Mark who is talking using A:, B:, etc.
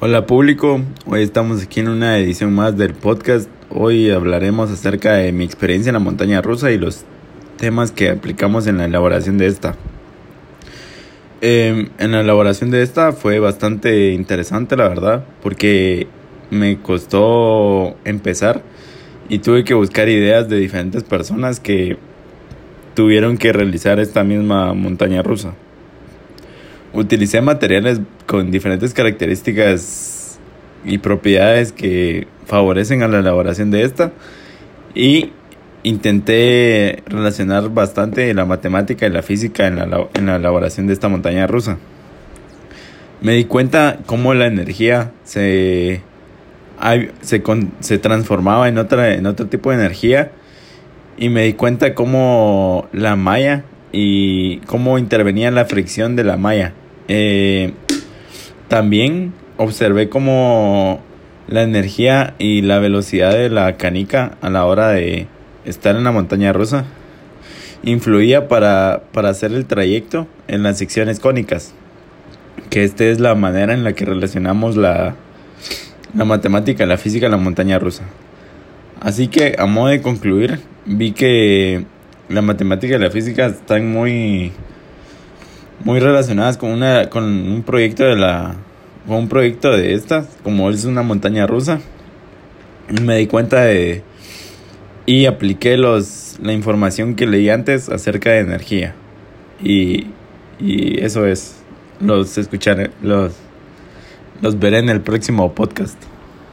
A: Hola público, hoy estamos aquí en una edición más del podcast. Hoy hablaremos acerca de mi experiencia en la montaña rusa y los temas que aplicamos en la elaboración de esta. Em, en la elaboración de esta fue bastante interesante la verdad, porque me costó empezar y tuve que buscar ideas de diferentes personas que tuvieron que realizar esta misma montaña rusa. Utilicé materiales con diferentes características y propiedades que favorecen a la elaboración de esta y intenté relacionar bastante la matemática y la física en la, en la elaboración de esta montaña rusa. Me di cuenta cómo la energía se, se, se transformaba en, otra, en otro tipo de energía y me di cuenta cómo la malla y cómo intervenía la fricción de la malla. Eh, también observé cómo la energía y la velocidad de la canica a la hora de estar en la montaña rusa influía para, para hacer el trayecto en las secciones cónicas. Que esta es la manera en la que relacionamos la, la matemática, la física la montaña rusa. Así que a modo de concluir, vi que la matemática y la física están muy muy relacionadas con una con un proyecto de la con un proyecto de estas como es una montaña rusa. Me di cuenta de y apliqué los la información que leí antes acerca de energía. Y y eso es. Los escucharé los los veré en el próximo podcast